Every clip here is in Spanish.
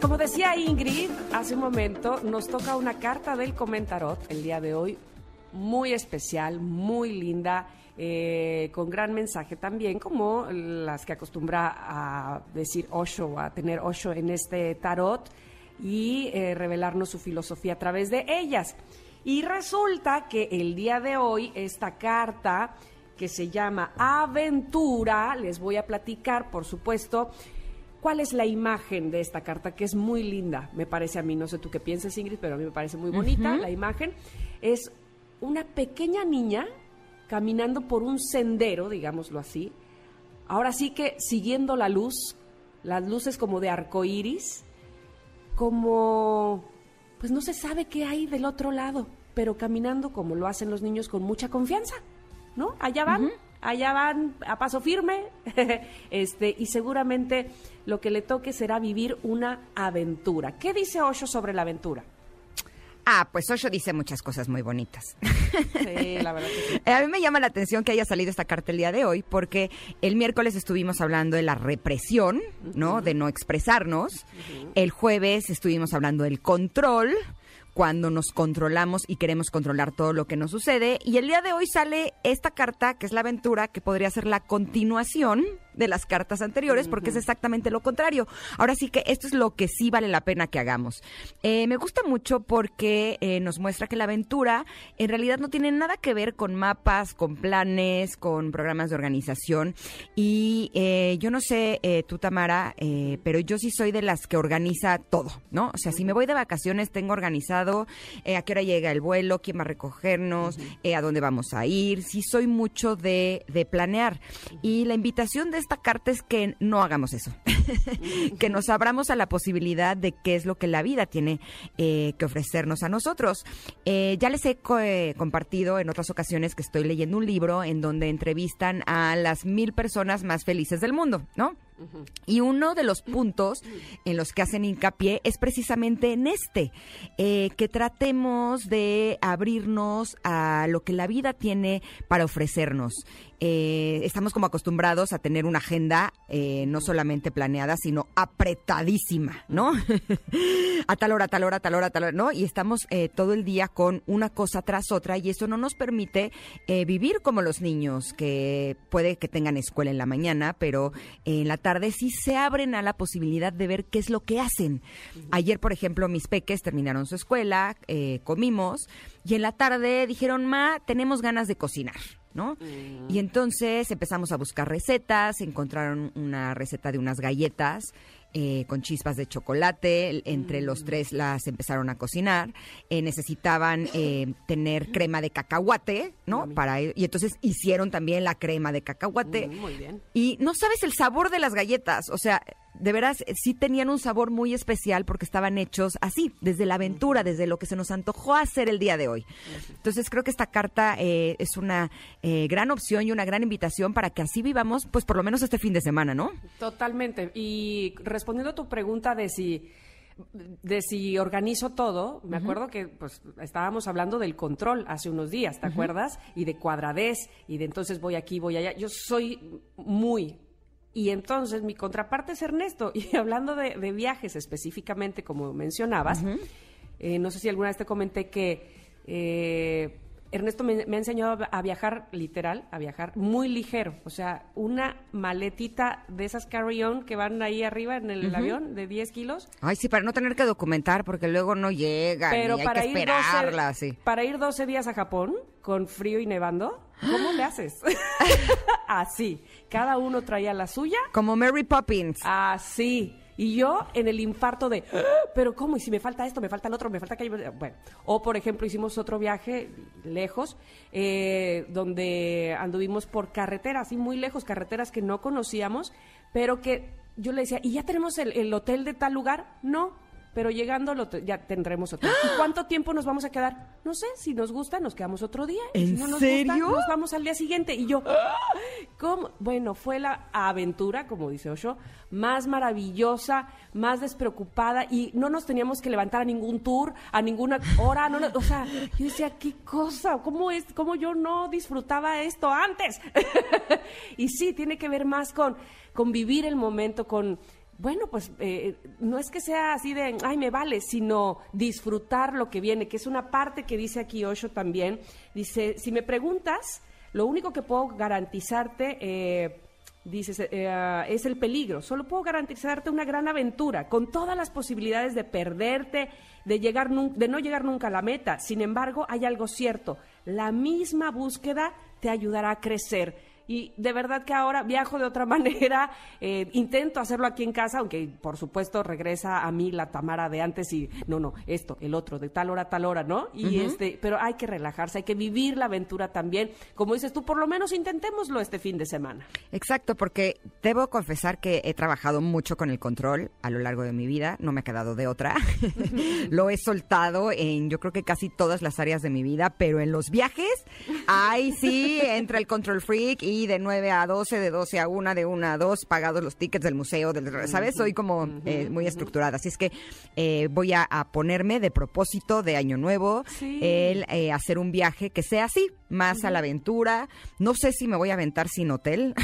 Como, decía Ingrid hace un momento, nos toca una carta del comentarot el día de hoy, muy especial, muy linda, eh, con gran mensaje también, como las que acostumbra a decir Osho, a tener Osho en este tarot y eh, revelarnos su filosofía a través de ellas. Y resulta que el día de hoy esta carta que se llama Aventura, les voy a platicar, por supuesto, ¿Cuál es la imagen de esta carta? Que es muy linda, me parece a mí. No sé tú qué piensas, Ingrid, pero a mí me parece muy bonita. La imagen es una pequeña niña caminando por un sendero, digámoslo así. Ahora sí que siguiendo la luz, las luces como de arco iris, como. Pues no se sabe qué hay del otro lado, pero caminando como lo hacen los niños con mucha confianza, ¿no? Allá van, allá van a paso firme, este, y seguramente lo que le toque será vivir una aventura. ¿Qué dice Osho sobre la aventura? Ah, pues Osho dice muchas cosas muy bonitas. Sí, la verdad que sí. A mí me llama la atención que haya salido esta carta el día de hoy, porque el miércoles estuvimos hablando de la represión, ¿no? De no expresarnos. El jueves estuvimos hablando del control, cuando nos controlamos y queremos controlar todo lo que nos sucede. Y el día de hoy sale esta carta, que es la aventura, que podría ser la continuación de las cartas anteriores, porque es exactamente lo contrario. Ahora sí que esto es lo que sí vale la pena que hagamos. Eh, me gusta mucho porque eh, nos muestra que la aventura en realidad no tiene nada que ver con mapas, con planes, con programas de organización. Y eh, yo no sé, eh, tú Tamara, eh, pero yo sí soy de las que organiza todo, ¿no? O sea, si me voy de vacaciones, tengo organizado a qué hora llega el vuelo, quién va a recogernos, a dónde vamos a ir. Sí soy mucho de, de planear. Y la invitación de esta carta es que no hagamos eso. que nos abramos a la posibilidad de qué es lo que la vida tiene eh, que ofrecernos a nosotros. Eh, ya les he co- eh, compartido en otras ocasiones que estoy leyendo un libro en donde entrevistan a las mil personas más felices del mundo, ¿no? Y uno de los puntos en los que hacen hincapié es precisamente en este, eh, que tratemos de abrirnos a lo que la vida tiene para ofrecernos. Eh, estamos como acostumbrados a tener una agenda eh, no solamente planeada, sino apretadísima, ¿no? a tal hora, a tal hora, a tal hora, tal hora, ¿no? Y estamos todo el día con una cosa tras otra y eso no nos permite vivir como los niños, que puede que tengan escuela en la mañana, pero en la tarde sí se abren a la posibilidad de ver qué es lo que hacen. Ayer, por ejemplo, mis peques terminaron su escuela, eh, comimos y en la tarde dijeron, ma, tenemos ganas de cocinar. ¿no? Y entonces empezamos a buscar recetas, encontraron una receta de unas galletas eh, con chispas de chocolate, entre los tres las empezaron a cocinar, Eh, necesitaban eh, tener crema de cacahuate, ¿no? Para y entonces hicieron también la crema de cacahuate. Mm, muy bien. Y no sabes el sabor de las galletas, o sea, de veras eh, sí tenían un sabor muy especial porque estaban hechos así, desde la aventura, desde lo que se nos antojó hacer el día de hoy. Entonces creo que esta carta eh, es una eh, gran opción y una gran invitación para que así vivamos, pues por lo menos este fin de semana, ¿no? Totalmente. Y respondiendo a tu pregunta de si de si organizo todo, me acuerdo que pues estábamos hablando del control hace unos días, ¿te acuerdas? Y de cuadradez y de entonces voy aquí, voy allá. Yo soy muy y entonces mi contraparte es Ernesto. Y hablando de, de viajes específicamente, como mencionabas, eh, no sé si alguna vez te comenté que eh, Ernesto me, me ha enseñado a viajar literal, a viajar muy ligero. O sea, una maletita de esas carry-on que van ahí arriba en el avión de 10 kilos. Ay, sí, para no tener que documentar porque luego no llega Pero y hay para que ir, esperarla, 12, sí. para ir 12 días a Japón con frío y nevando, ¿cómo le haces? Así. Cada uno traía la suya. Como Mary Poppins. Así. Y yo en el infarto de, "Ah, pero ¿cómo? Y si me falta esto, me falta el otro, me falta aquello. Bueno, o por ejemplo hicimos otro viaje lejos, eh, donde anduvimos por carreteras, así muy lejos, carreteras que no conocíamos, pero que yo le decía, ¿y ya tenemos el, el hotel de tal lugar? No, pero llegando hotel, ya tendremos hotel. ¿Y cuánto tiempo nos vamos a quedar? No sé, si nos gusta, nos quedamos otro día. y ¿En si no nos serio? gusta, nos vamos al día siguiente. Y yo, ¡ah! ¿cómo? Bueno, fue la aventura, como dice Osho, más maravillosa, más despreocupada y no nos teníamos que levantar a ningún tour, a ninguna hora. No, no- o sea, yo decía, ¿qué cosa? ¿Cómo, es, ¿Cómo yo no disfrutaba esto antes? y sí, tiene que ver más con, con vivir el momento, con bueno, pues eh, no es que sea así de, ay, me vale, sino disfrutar lo que viene, que es una parte que dice aquí Osho también. Dice, si me preguntas, lo único que puedo garantizarte, eh, dices, eh, ah, es el peligro. Solo puedo garantizarte una gran aventura, con todas las posibilidades de perderte, de, llegar de no llegar nunca a la meta. Sin embargo, hay algo cierto, la misma búsqueda te ayudará a crecer. Y de verdad que ahora viajo de otra manera, eh, intento hacerlo aquí en casa, aunque por supuesto regresa a mí la Tamara de antes y no, no, esto, el otro, de tal hora a tal hora, ¿no? Y este, pero hay que relajarse, hay que vivir la aventura también. Como dices tú, por lo menos intentémoslo este fin de semana. Exacto, porque debo confesar que he trabajado mucho con el control a lo largo de mi vida, no me ha quedado de otra. lo he soltado en yo creo que casi todas las áreas de mi vida, pero en los viajes, ahí sí entra el control freak y de 9 a 12, de 12 a 1, de 1 a 2, pagados los tickets del museo, del, ¿sabes? Soy como eh, muy estructurada, así es que eh, voy a, a ponerme de propósito de Año Nuevo Sí. el eh, hacer un viaje que sea así, más a la aventura. No sé si me voy a aventar sin hotel.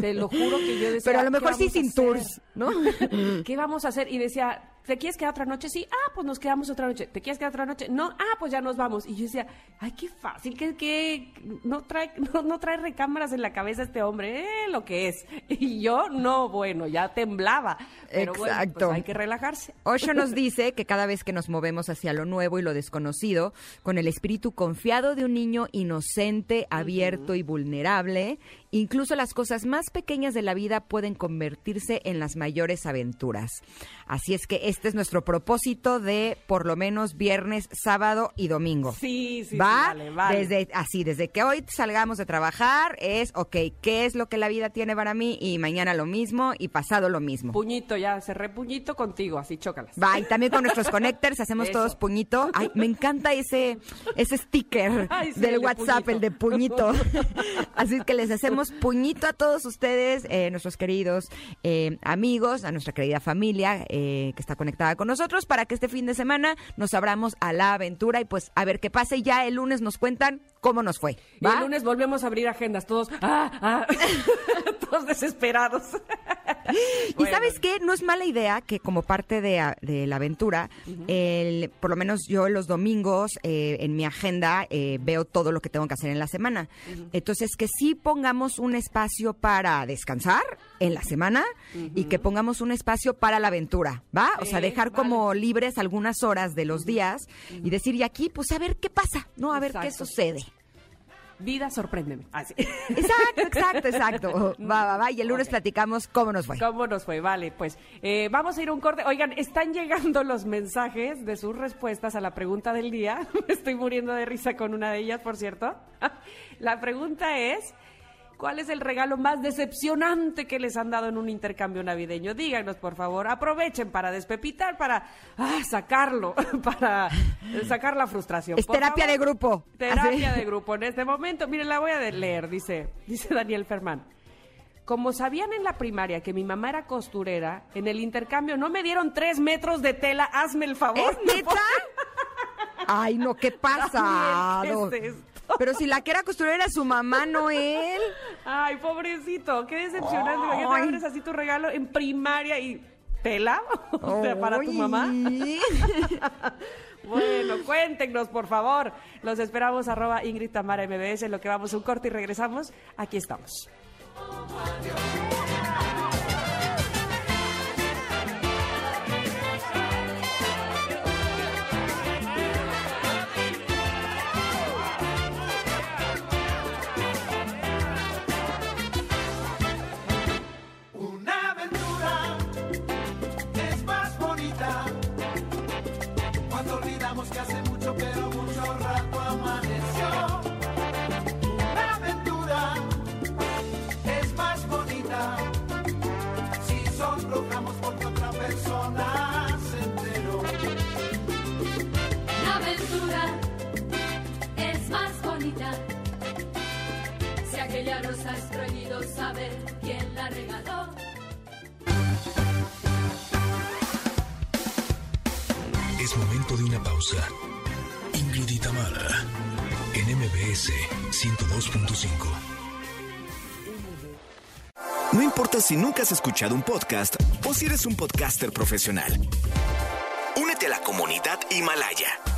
Te lo juro que yo decía. Pero a lo ¿qué mejor sí sin hacer? tours, ¿no? ¿Qué vamos a hacer? Y decía, ¿te quieres quedar otra noche? Sí. Ah, pues nos quedamos otra noche. ¿Te quieres quedar otra noche? No. Ah, pues ya nos vamos. Y yo decía, ay, qué fácil, que, que no trae, no, no trae recámaras en la cabeza este hombre, eh, lo que es. Y yo, no, bueno, ya temblaba. Pero bueno, Exacto. pues hay que relajarse. Osho nos dice que cada vez que nos movemos hacia lo nuevo y lo desconocido, con el espíritu confiado de un niño inocente, abierto y vulnerable, incluso las cosas más pequeñas de la vida pueden convertirse en las mayores aventuras. Así es que este es nuestro propósito de por lo menos viernes, sábado y domingo. Sí, sí, sí, ¿Va? vale, vale. Desde así, desde que hoy salgamos de trabajar es, ok, ¿qué es lo que la vida tiene para mí? Y mañana lo mismo y pasado lo mismo. Puñito, ya cerré puñito contigo, así chócalas. Va, y también con nuestros connectors hacemos Eso. todos puñito. Ay, me encanta ese, ese sticker Ay, sí, del el de WhatsApp, el de puñito. Así que les hacemos puñito a todos ustedes, eh, nuestros queridos eh, amigos, a nuestra querida familia eh, que está conectada con nosotros, para que este fin de semana nos abramos a la aventura y pues a ver qué pasa. Ya el lunes nos cuentan cómo nos fue. El lunes volvemos a abrir agendas, todos, ah, ah, todos desesperados. Y Bueno. sabes qué, no es mala idea que como parte de, la aventura, el- por lo menos yo los domingos eh, en mi agenda eh, veo todo lo que tengo que hacer en la semana. Entonces que sí pongamos un espacio para descansar en la semana y que pongamos un espacio para la aventura, ¿va? O sea, Ok, dejar vale. como libres algunas horas de los días y decir, y aquí, pues a ver qué pasa, ¿no? A ver qué sucede. Vida, sorpréndeme. Así. Exacto, exacto, exacto. Va, va, va. Y el lunes platicamos cómo nos fue. ¿Cómo nos fue? Vale, pues eh, vamos a ir a un corte. Oigan, están llegando los mensajes de sus respuestas a la pregunta del día. Me estoy muriendo de risa con una de ellas, por cierto. La pregunta es, ¿cuál es el regalo más decepcionante que les han dado en un intercambio navideño? Díganos, por favor. Aprovechen para despepitar, para ah, sacarlo, para sacar la frustración. Es Por terapia favor. de grupo. Terapia Así. de grupo en este momento. Miren, la voy a leer, dice, dice Daniel Fermán. Como sabían en la primaria que mi mamá era costurera, en el intercambio no me dieron tres metros de tela, hazme el favor. ¿Es neta? Ay, no, ¿qué pasa? ¿qué es esto? Pero si la que era costurera era su mamá, no él. Ay, pobrecito, qué decepcionante. Ay. Imagínate abres así tu regalo en primaria y tela, o sea, para tu mamá. Bueno, cuéntenos, por favor. Los esperamos, arroba Ingrid Tamara MBS, en lo que vamos a un corte y regresamos. Aquí estamos. Si aquella rosa es prohibido saber quién la regaló. Es momento de una pausa. Ingrid y Tamara, en MBS 102.5. No importa si nunca has escuchado un podcast o si eres un podcaster profesional. Únete a la comunidad Himalaya.